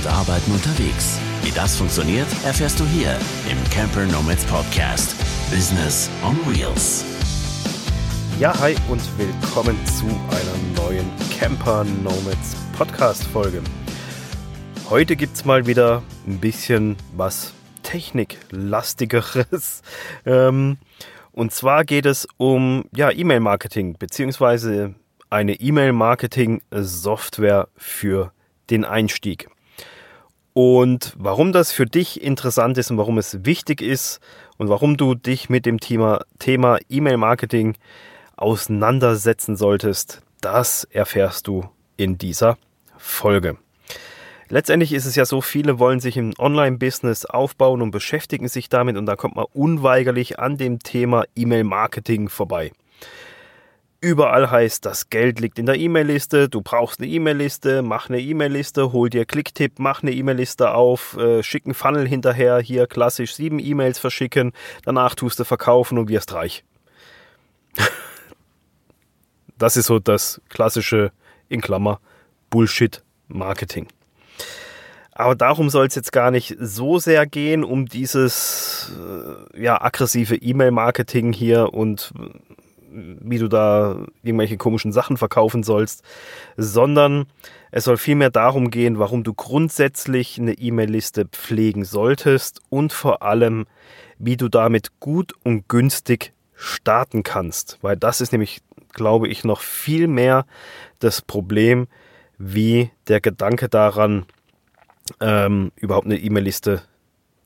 und Arbeiten unterwegs. Wie das funktioniert, erfährst du hier im Camper Nomads Podcast. Business on Wheels. Ja, hi und willkommen zu einer neuen Camper Nomads Podcast Folge. Heute gibt es mal wieder ein bisschen was Techniklastigeres. ähm, und zwar geht es um ja, E-Mail-Marketing beziehungsweise eine E-Mail-Marketing-Software für den Einstieg. Und warum das für dich interessant ist und warum es wichtig ist und warum du dich mit dem Thema, Thema E-Mail-Marketing auseinandersetzen solltest, das erfährst du in dieser Folge. Letztendlich ist es ja so, viele wollen sich im Online-Business aufbauen und beschäftigen sich damit und da kommt man unweigerlich an dem Thema E-Mail-Marketing vorbei. Überall heißt, das Geld liegt in der E-Mail-Liste, du brauchst eine E-Mail-Liste, mach eine E-Mail-Liste, hol dir Klicktipp, mach eine E-Mail-Liste auf, äh, schick einen Funnel hinterher, hier klassisch sieben E-Mails verschicken, danach tust du verkaufen und wirst reich. das ist so das klassische, in Klammer, Bullshit-Marketing. Aber darum soll es jetzt gar nicht so sehr gehen, um dieses äh, ja, aggressive E-Mail-Marketing hier und wie du da irgendwelche komischen Sachen verkaufen sollst, sondern es soll vielmehr darum gehen, warum du grundsätzlich eine E-Mail-Liste pflegen solltest und vor allem, wie du damit gut und günstig starten kannst. Weil das ist nämlich, glaube ich, noch viel mehr das Problem, wie der Gedanke daran, ähm, überhaupt eine E-Mail-Liste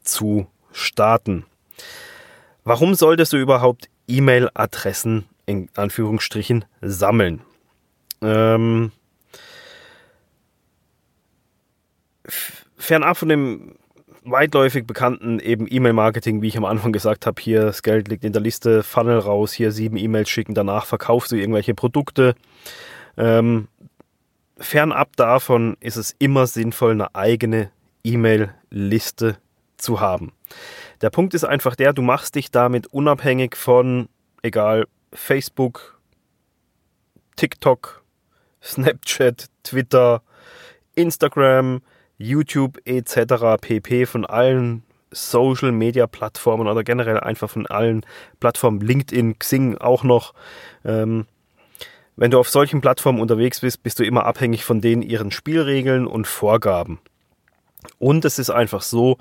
zu starten. Warum solltest du überhaupt E-Mail-Adressen in Anführungsstrichen sammeln. Ähm, fernab von dem weitläufig bekannten eben E-Mail-Marketing, wie ich am Anfang gesagt habe, hier das Geld liegt in der Liste, Funnel raus, hier sieben E-Mails schicken, danach verkaufst du irgendwelche Produkte. Ähm, fernab davon ist es immer sinnvoll, eine eigene E-Mail-Liste zu haben. Der Punkt ist einfach der, du machst dich damit unabhängig von, egal Facebook, TikTok, Snapchat, Twitter, Instagram, YouTube etc. pp. von allen Social Media Plattformen oder generell einfach von allen Plattformen, LinkedIn, Xing auch noch. Ähm, wenn du auf solchen Plattformen unterwegs bist, bist du immer abhängig von denen ihren Spielregeln und Vorgaben. Und es ist einfach so,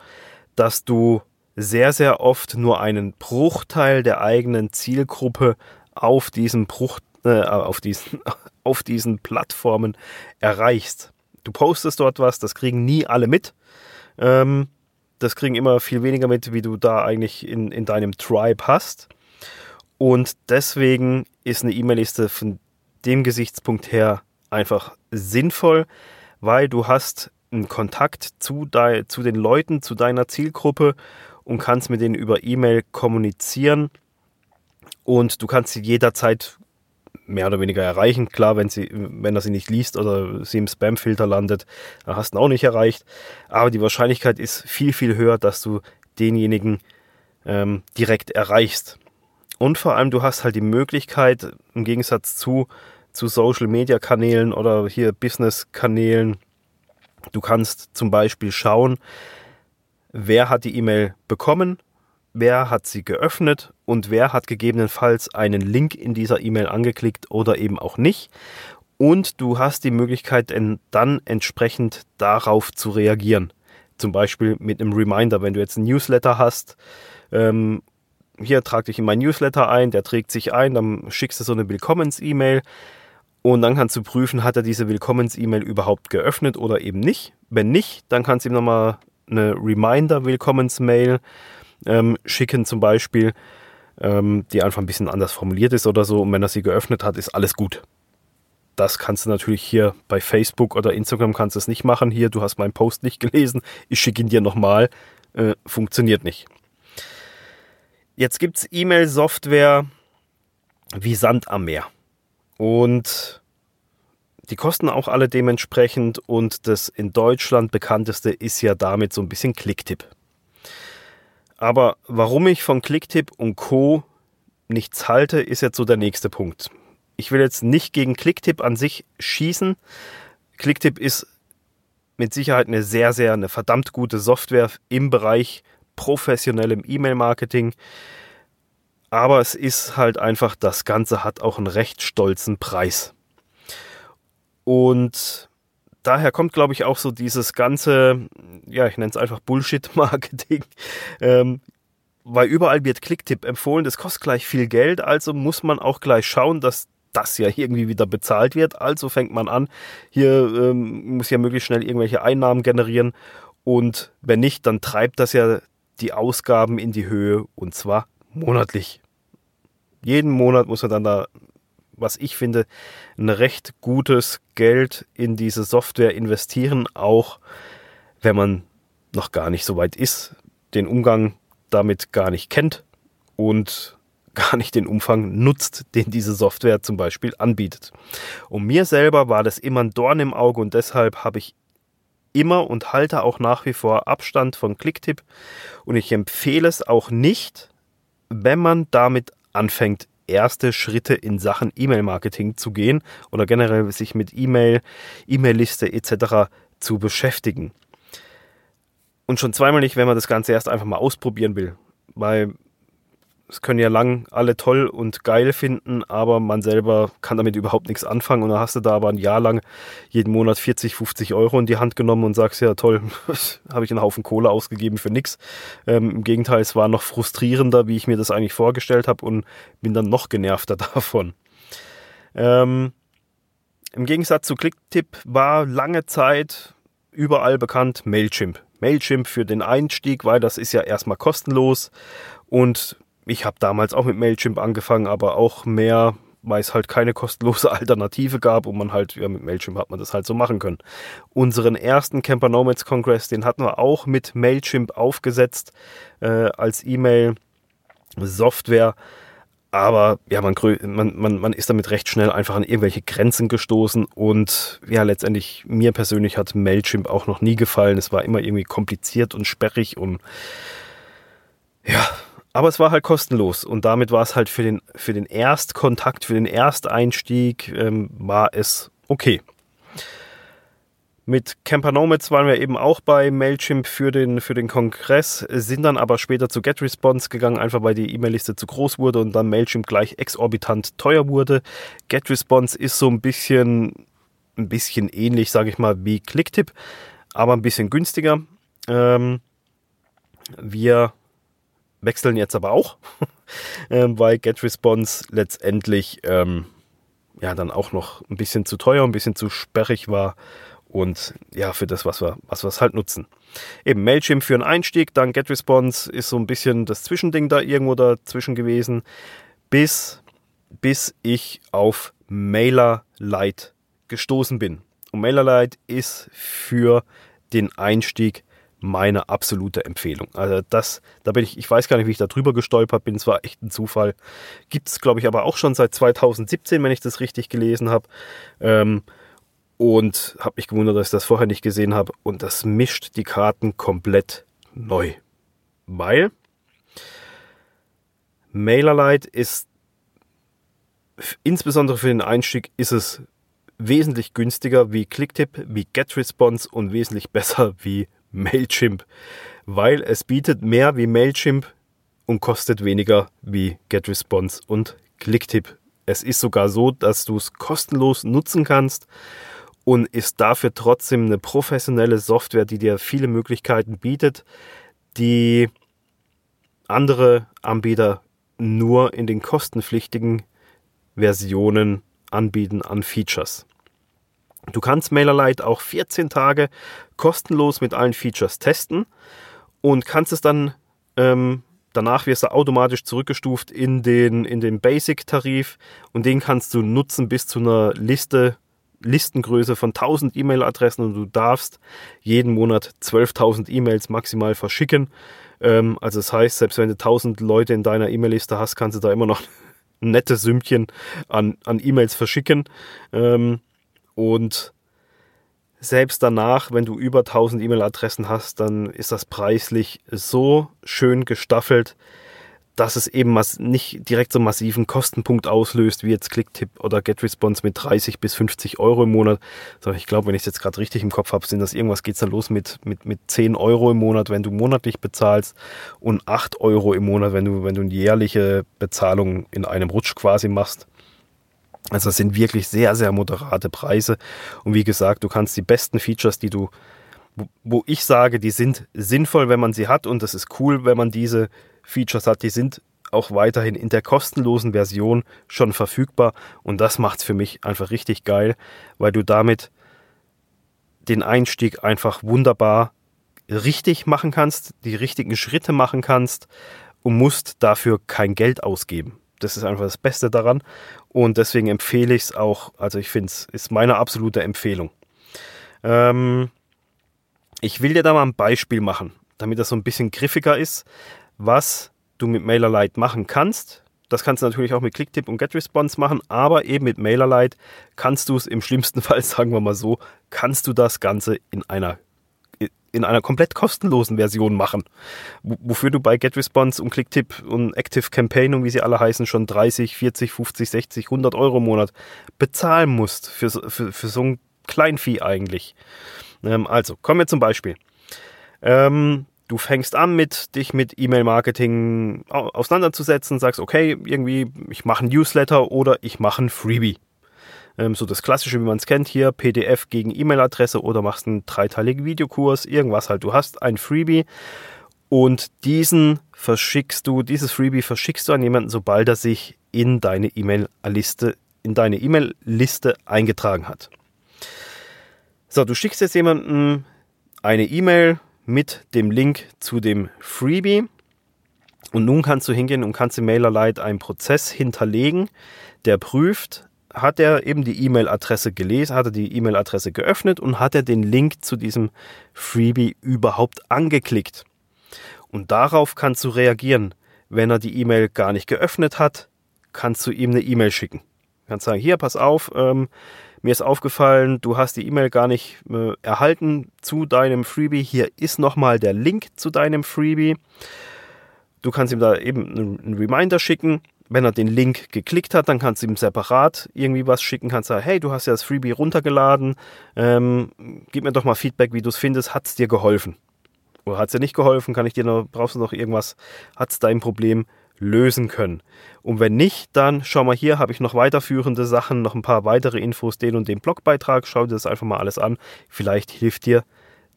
dass du sehr, sehr oft nur einen Bruchteil der eigenen Zielgruppe auf diesen Bruch, äh, auf diesen, auf diesen Plattformen erreichst. Du postest dort was, das kriegen nie alle mit. Ähm, das kriegen immer viel weniger mit, wie du da eigentlich in, in deinem Tribe hast. Und deswegen ist eine E-Mail-Liste von dem Gesichtspunkt her einfach sinnvoll, weil du hast einen Kontakt zu, de, zu den Leuten, zu deiner Zielgruppe und kannst mit denen über E-Mail kommunizieren und du kannst sie jederzeit mehr oder weniger erreichen. Klar, wenn, sie, wenn er sie nicht liest oder sie im Spam-Filter landet, dann hast du ihn auch nicht erreicht. Aber die Wahrscheinlichkeit ist viel, viel höher, dass du denjenigen ähm, direkt erreichst. Und vor allem, du hast halt die Möglichkeit, im Gegensatz zu, zu Social-Media-Kanälen oder hier Business-Kanälen, du kannst zum Beispiel schauen, wer hat die E-Mail bekommen, wer hat sie geöffnet und wer hat gegebenenfalls einen Link in dieser E-Mail angeklickt oder eben auch nicht. Und du hast die Möglichkeit, dann entsprechend darauf zu reagieren. Zum Beispiel mit einem Reminder, wenn du jetzt ein Newsletter hast. Ähm, hier trag dich in mein Newsletter ein, der trägt sich ein, dann schickst du so eine Willkommens-E-Mail und dann kannst du prüfen, hat er diese Willkommens-E-Mail überhaupt geöffnet oder eben nicht. Wenn nicht, dann kannst du ihm nochmal eine Reminder-Willkommens-Mail ähm, schicken zum Beispiel, ähm, die einfach ein bisschen anders formuliert ist oder so. Und wenn er sie geöffnet hat, ist alles gut. Das kannst du natürlich hier bei Facebook oder Instagram kannst du es nicht machen. Hier, du hast meinen Post nicht gelesen, ich schicke ihn dir nochmal. Äh, funktioniert nicht. Jetzt gibt es E-Mail-Software wie Sand am Meer. Und die kosten auch alle dementsprechend und das in Deutschland bekannteste ist ja damit so ein bisschen Clicktip. Aber warum ich von Clicktip und Co. nichts halte, ist jetzt so der nächste Punkt. Ich will jetzt nicht gegen Clicktip an sich schießen. Clicktip ist mit Sicherheit eine sehr, sehr, eine verdammt gute Software im Bereich professionellem E-Mail-Marketing. Aber es ist halt einfach, das Ganze hat auch einen recht stolzen Preis. Und daher kommt, glaube ich, auch so dieses ganze, ja, ich nenne es einfach Bullshit-Marketing. Ähm, weil überall wird Clicktip empfohlen, das kostet gleich viel Geld, also muss man auch gleich schauen, dass das ja irgendwie wieder bezahlt wird. Also fängt man an, hier ähm, muss ja möglichst schnell irgendwelche Einnahmen generieren und wenn nicht, dann treibt das ja die Ausgaben in die Höhe und zwar monatlich. Jeden Monat muss er dann da, was ich finde, ein recht gutes Geld in diese Software investieren, auch wenn man noch gar nicht so weit ist, den Umgang damit gar nicht kennt und gar nicht den Umfang nutzt, den diese Software zum Beispiel anbietet. Und mir selber war das immer ein Dorn im Auge und deshalb habe ich immer und halte auch nach wie vor Abstand von Clicktip und ich empfehle es auch nicht, wenn man damit anfängt, erste Schritte in Sachen E-Mail-Marketing zu gehen oder generell sich mit E-Mail, E-Mail-Liste etc. zu beschäftigen. Und schon zweimal nicht, wenn man das Ganze erst einfach mal ausprobieren will. Weil es können ja lang alle toll und geil finden, aber man selber kann damit überhaupt nichts anfangen. Und dann hast du da aber ein Jahr lang jeden Monat 40, 50 Euro in die Hand genommen und sagst, ja toll, habe ich einen Haufen Kohle ausgegeben für nichts. Ähm, Im Gegenteil, es war noch frustrierender, wie ich mir das eigentlich vorgestellt habe und bin dann noch genervter davon. Ähm, Im Gegensatz zu Clicktip war lange Zeit überall bekannt Mailchimp. Mailchimp für den Einstieg, weil das ist ja erstmal kostenlos und ich habe damals auch mit Mailchimp angefangen, aber auch mehr, weil es halt keine kostenlose Alternative gab und man halt, ja, mit Mailchimp hat man das halt so machen können. Unseren ersten Camper Nomads Congress, den hatten wir auch mit Mailchimp aufgesetzt äh, als E-Mail-Software. Aber ja, man, man, man, man ist damit recht schnell einfach an irgendwelche Grenzen gestoßen und ja, letztendlich mir persönlich hat Mailchimp auch noch nie gefallen. Es war immer irgendwie kompliziert und sperrig und ja, aber es war halt kostenlos und damit war es halt für den, für den Erstkontakt, für den Ersteinstieg, ähm, war es okay. Mit Camper Nomads waren wir eben auch bei Mailchimp für den, für den Kongress, sind dann aber später zu GetResponse gegangen, einfach weil die E-Mail-Liste zu groß wurde und dann Mailchimp gleich exorbitant teuer wurde. GetResponse ist so ein bisschen, ein bisschen ähnlich, sage ich mal, wie Clicktip, aber ein bisschen günstiger. Ähm, wir wechseln jetzt aber auch, ähm, weil GetResponse letztendlich ähm, ja dann auch noch ein bisschen zu teuer, ein bisschen zu sperrig war und ja, für das, was wir, was wir halt nutzen. Eben Mailchimp für einen Einstieg, dann GetResponse ist so ein bisschen das Zwischending da irgendwo dazwischen gewesen, bis, bis ich auf MailerLite gestoßen bin. Und MailerLite ist für den Einstieg meine absolute Empfehlung. Also das, da bin ich, ich weiß gar nicht, wie ich da drüber gestolpert bin, es war echt ein Zufall. Gibt es, glaube ich, aber auch schon seit 2017, wenn ich das richtig gelesen habe. Ähm, und habe mich gewundert, dass ich das vorher nicht gesehen habe. Und das mischt die Karten komplett neu. Weil MailerLite ist insbesondere für den Einstieg ist es wesentlich günstiger wie Clicktip, wie GetResponse und wesentlich besser wie Mailchimp, weil es bietet mehr wie Mailchimp und kostet weniger wie GetResponse und Clicktip. Es ist sogar so, dass du es kostenlos nutzen kannst und ist dafür trotzdem eine professionelle Software, die dir viele Möglichkeiten bietet, die andere Anbieter nur in den kostenpflichtigen Versionen anbieten an Features. Du kannst MailerLite auch 14 Tage kostenlos mit allen Features testen und kannst es dann ähm, danach wirst du automatisch zurückgestuft in den, in den Basic-Tarif und den kannst du nutzen bis zu einer Liste, Listengröße von 1000 E-Mail-Adressen und du darfst jeden Monat 12.000 E-Mails maximal verschicken. Ähm, also das heißt, selbst wenn du 1000 Leute in deiner E-Mail-Liste hast, kannst du da immer noch ein nettes Sümmchen an, an E-Mails verschicken. Ähm, und selbst danach, wenn du über 1000 E-Mail-Adressen hast, dann ist das preislich so schön gestaffelt, dass es eben nicht direkt so einen massiven Kostenpunkt auslöst, wie jetzt Clicktip oder GetResponse mit 30 bis 50 Euro im Monat. Sondern ich glaube, wenn ich es jetzt gerade richtig im Kopf habe, sind das irgendwas, geht es dann los mit, mit, mit 10 Euro im Monat, wenn du monatlich bezahlst und 8 Euro im Monat, wenn du, wenn du eine jährliche Bezahlung in einem Rutsch quasi machst. Also das sind wirklich sehr, sehr moderate Preise. Und wie gesagt, du kannst die besten Features, die du, wo ich sage, die sind sinnvoll, wenn man sie hat und das ist cool, wenn man diese Features hat, die sind auch weiterhin in der kostenlosen Version schon verfügbar und das macht es für mich einfach richtig geil, weil du damit den Einstieg einfach wunderbar richtig machen kannst, die richtigen Schritte machen kannst und musst dafür kein Geld ausgeben. Das ist einfach das Beste daran und deswegen empfehle ich es auch, also ich finde es ist meine absolute Empfehlung. Ähm, ich will dir da mal ein Beispiel machen, damit das so ein bisschen griffiger ist was du mit MailerLite machen kannst. Das kannst du natürlich auch mit Clicktip und GetResponse machen, aber eben mit MailerLite kannst du es im schlimmsten Fall, sagen wir mal so, kannst du das Ganze in einer in einer komplett kostenlosen Version machen, wofür du bei GetResponse und Clicktip und Active Campaign und wie sie alle heißen schon 30, 40, 50, 60, 100 Euro im Monat bezahlen musst für, für, für so ein Kleinvieh eigentlich. Ähm, also, kommen wir zum Beispiel. Ähm, du fängst an mit dich mit E-Mail-Marketing auseinanderzusetzen, sagst, okay, irgendwie, ich mache ein Newsletter oder ich mache ein Freebie. Ähm, so das Klassische, wie man es kennt hier, PDF gegen E-Mail-Adresse oder machst einen dreiteiligen Videokurs, irgendwas halt. Du hast ein Freebie und diesen verschickst du, dieses Freebie verschickst du an jemanden, sobald er sich in deine E-Mail-Liste, in deine E-Mail-Liste eingetragen hat. So, du schickst jetzt jemanden eine E-Mail, mit dem Link zu dem Freebie. Und nun kannst du hingehen und kannst im MailerLite einen Prozess hinterlegen, der prüft, hat er eben die E-Mail-Adresse gelesen, hat er die E-Mail-Adresse geöffnet und hat er den Link zu diesem Freebie überhaupt angeklickt. Und darauf kannst du reagieren. Wenn er die E-Mail gar nicht geöffnet hat, kannst du ihm eine E-Mail schicken. Du kannst sagen, hier, pass auf, ähm, mir ist aufgefallen, du hast die E-Mail gar nicht äh, erhalten zu deinem Freebie. Hier ist nochmal der Link zu deinem Freebie. Du kannst ihm da eben einen Reminder schicken. Wenn er den Link geklickt hat, dann kannst du ihm separat irgendwie was schicken. Kannst sagen, hey, du hast ja das Freebie runtergeladen. Ähm, gib mir doch mal Feedback, wie du es findest. Hat es dir geholfen? Oder hat es dir nicht geholfen? Kann ich dir noch, brauchst du noch irgendwas? Hat es dein Problem lösen können. Und wenn nicht, dann schau mal hier, habe ich noch weiterführende Sachen, noch ein paar weitere Infos, den und den Blogbeitrag. Schau dir das einfach mal alles an. Vielleicht hilft dir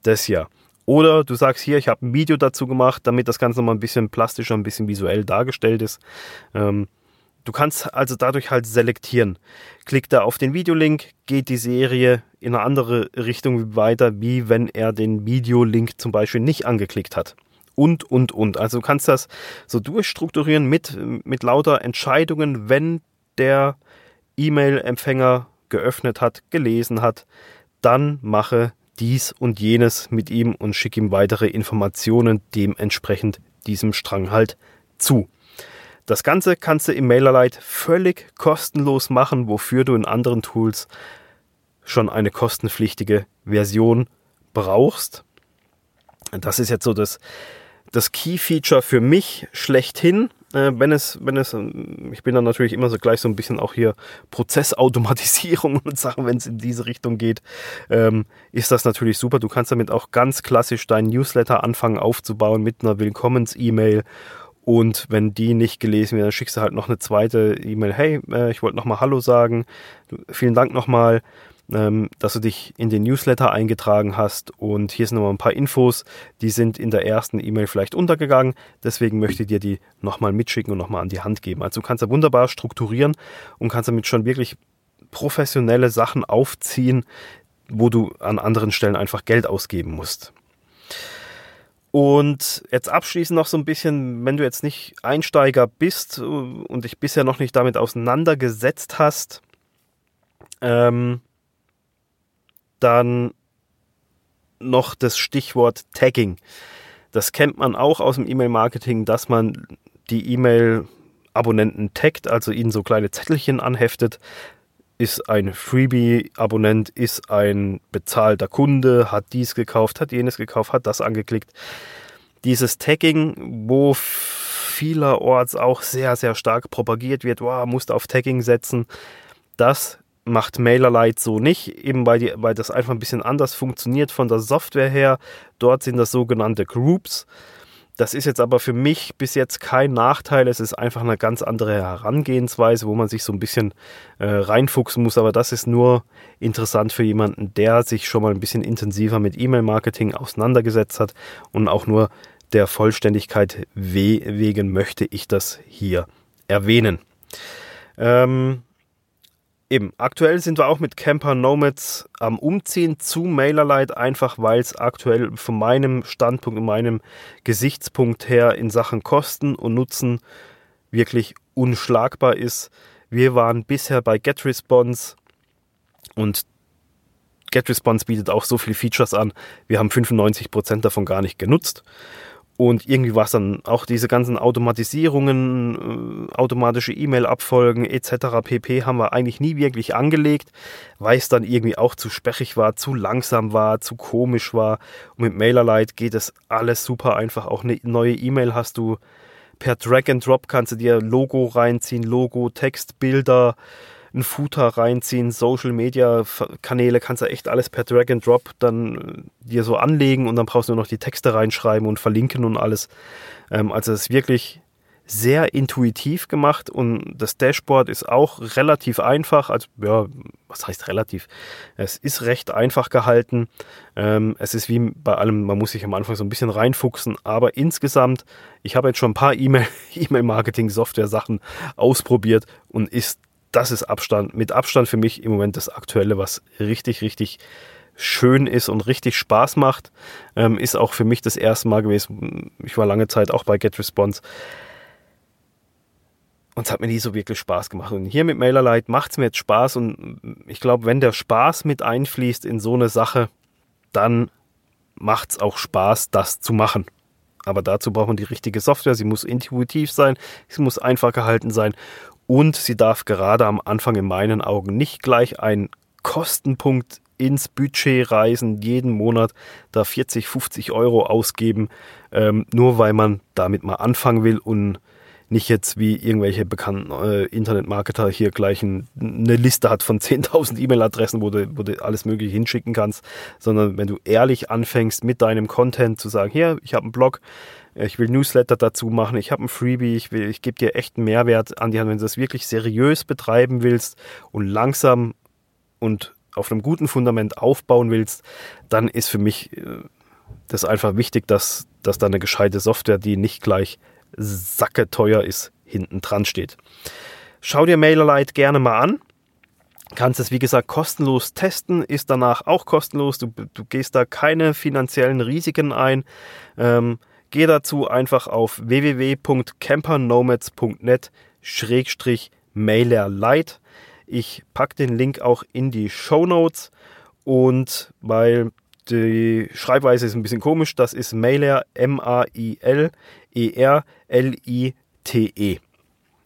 das ja. Oder du sagst hier, ich habe ein Video dazu gemacht, damit das Ganze nochmal ein bisschen plastischer, ein bisschen visuell dargestellt ist. Ähm, du kannst also dadurch halt selektieren. Klick da auf den Videolink, geht die Serie in eine andere Richtung weiter, wie wenn er den Videolink zum Beispiel nicht angeklickt hat und, und, und. Also du kannst das so durchstrukturieren mit, mit lauter Entscheidungen, wenn der E-Mail-Empfänger geöffnet hat, gelesen hat, dann mache dies und jenes mit ihm und schicke ihm weitere Informationen dementsprechend diesem Strang halt zu. Das Ganze kannst du im MailerLite völlig kostenlos machen, wofür du in anderen Tools schon eine kostenpflichtige Version brauchst. Das ist jetzt so das, das Key-Feature für mich schlechthin. Äh, wenn es, wenn es, ähm, ich bin dann natürlich immer so gleich so ein bisschen auch hier Prozessautomatisierung und Sachen, wenn es in diese Richtung geht, ähm, ist das natürlich super. Du kannst damit auch ganz klassisch deinen Newsletter anfangen aufzubauen mit einer Willkommens-E-Mail und wenn die nicht gelesen wird, dann schickst du halt noch eine zweite E-Mail. Hey, äh, ich wollte nochmal Hallo sagen. Vielen Dank nochmal ähm, dass du dich in den Newsletter eingetragen hast. Und hier sind nochmal ein paar Infos, die sind in der ersten E-Mail vielleicht untergegangen. Deswegen möchte ich dir die nochmal mitschicken und nochmal an die Hand geben. Also du kannst da wunderbar strukturieren und kannst damit schon wirklich professionelle Sachen aufziehen, wo du an anderen Stellen einfach Geld ausgeben musst. Und jetzt abschließend noch so ein bisschen, wenn du jetzt nicht Einsteiger bist und dich bisher noch nicht damit auseinandergesetzt hast, ähm, dann noch das Stichwort Tagging. Das kennt man auch aus dem E-Mail-Marketing, dass man die E-Mail-Abonnenten taggt, also ihnen so kleine Zettelchen anheftet. Ist ein Freebie-Abonnent, ist ein bezahlter Kunde, hat dies gekauft, hat jenes gekauft, hat das angeklickt. Dieses Tagging, wo vielerorts auch sehr, sehr stark propagiert wird. Wow, musst auf Tagging setzen. Das macht MailerLite so nicht, eben weil, die, weil das einfach ein bisschen anders funktioniert von der Software her. Dort sind das sogenannte Groups. Das ist jetzt aber für mich bis jetzt kein Nachteil. Es ist einfach eine ganz andere Herangehensweise, wo man sich so ein bisschen äh, reinfuchsen muss. Aber das ist nur interessant für jemanden, der sich schon mal ein bisschen intensiver mit E-Mail-Marketing auseinandergesetzt hat. Und auch nur der Vollständigkeit wegen möchte ich das hier erwähnen. Ähm, Eben, aktuell sind wir auch mit Camper Nomads am Umziehen zu MailerLite, einfach weil es aktuell von meinem Standpunkt und meinem Gesichtspunkt her in Sachen Kosten und Nutzen wirklich unschlagbar ist. Wir waren bisher bei GetResponse und GetResponse bietet auch so viele Features an. Wir haben 95% davon gar nicht genutzt. Und irgendwie war es dann auch diese ganzen Automatisierungen, äh, automatische E-Mail-Abfolgen etc. pp. haben wir eigentlich nie wirklich angelegt, weil es dann irgendwie auch zu sperrig war, zu langsam war, zu komisch war. Und mit MailerLite geht es alles super einfach. Auch eine neue E-Mail hast du per Drag and Drop kannst du dir Logo reinziehen, Logo, Text, Bilder, ein Footer reinziehen, Social Media Kanäle, kannst du echt alles per Drag and Drop dann äh, dir so anlegen und dann brauchst du nur noch die Texte reinschreiben und verlinken und alles. Ähm, also es ist wirklich sehr intuitiv gemacht und das Dashboard ist auch relativ einfach. Also, ja, was heißt relativ? Es ist recht einfach gehalten. Ähm, es ist wie bei allem, man muss sich am Anfang so ein bisschen reinfuchsen, aber insgesamt, ich habe jetzt schon ein paar E-Mail-Marketing-Software-Sachen ausprobiert und ist das ist Abstand, mit Abstand für mich im Moment das Aktuelle, was richtig, richtig schön ist und richtig Spaß macht. Ähm, ist auch für mich das erste Mal gewesen. Ich war lange Zeit auch bei GetResponse. Und es hat mir nie so wirklich Spaß gemacht. Und hier mit MailerLite macht es mir jetzt Spaß. Und ich glaube, wenn der Spaß mit einfließt in so eine Sache, dann macht es auch Spaß, das zu machen. Aber dazu braucht man die richtige Software. Sie muss intuitiv sein, sie muss einfach gehalten sein und sie darf gerade am Anfang in meinen Augen nicht gleich einen Kostenpunkt ins Budget reisen, jeden Monat da 40, 50 Euro ausgeben, ähm, nur weil man damit mal anfangen will und nicht jetzt wie irgendwelche bekannten äh, Internetmarketer hier gleich ein, eine Liste hat von 10.000 E-Mail-Adressen, wo du, wo du alles Mögliche hinschicken kannst, sondern wenn du ehrlich anfängst mit deinem Content zu sagen, hier, ich habe einen Blog, ich will Newsletter dazu machen, ich habe ein Freebie, ich, ich gebe dir echt einen Mehrwert an die Hand, wenn du das wirklich seriös betreiben willst und langsam und auf einem guten Fundament aufbauen willst, dann ist für mich äh, das einfach wichtig, dass, dass da eine gescheite Software, die nicht gleich sacke teuer ist, hinten dran steht. Schau dir MailerLite gerne mal an. Kannst es wie gesagt kostenlos testen, ist danach auch kostenlos. Du, du gehst da keine finanziellen Risiken ein. Ähm, Geh dazu einfach auf www.campernomads.net-mailerlite. Ich packe den Link auch in die Show Notes und weil die Schreibweise ist ein bisschen komisch, das ist Mailer M-A-I-L-E-R-L-I-T-E.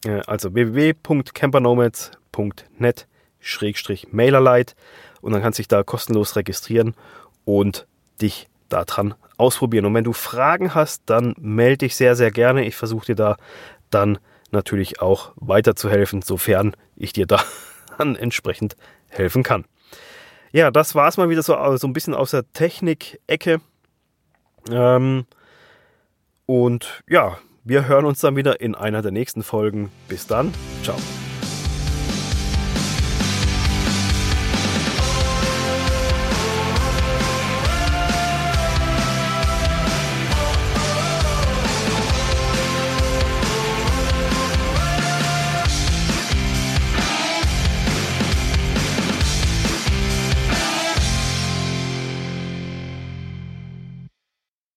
Äh, also www.campernomads.net-mailerlite und dann kannst du dich da kostenlos registrieren und dich daran ausprobieren. Und wenn du Fragen hast, dann melde dich sehr, sehr gerne. Ich versuche dir da dann natürlich auch weiterzuhelfen, sofern ich dir da dann entsprechend helfen kann. Ja, das war es mal wieder so, so ein bisschen aus der Technik-Ecke. Ähm, und ja, wir hören uns dann wieder in einer der nächsten Folgen. Bis dann. Ciao.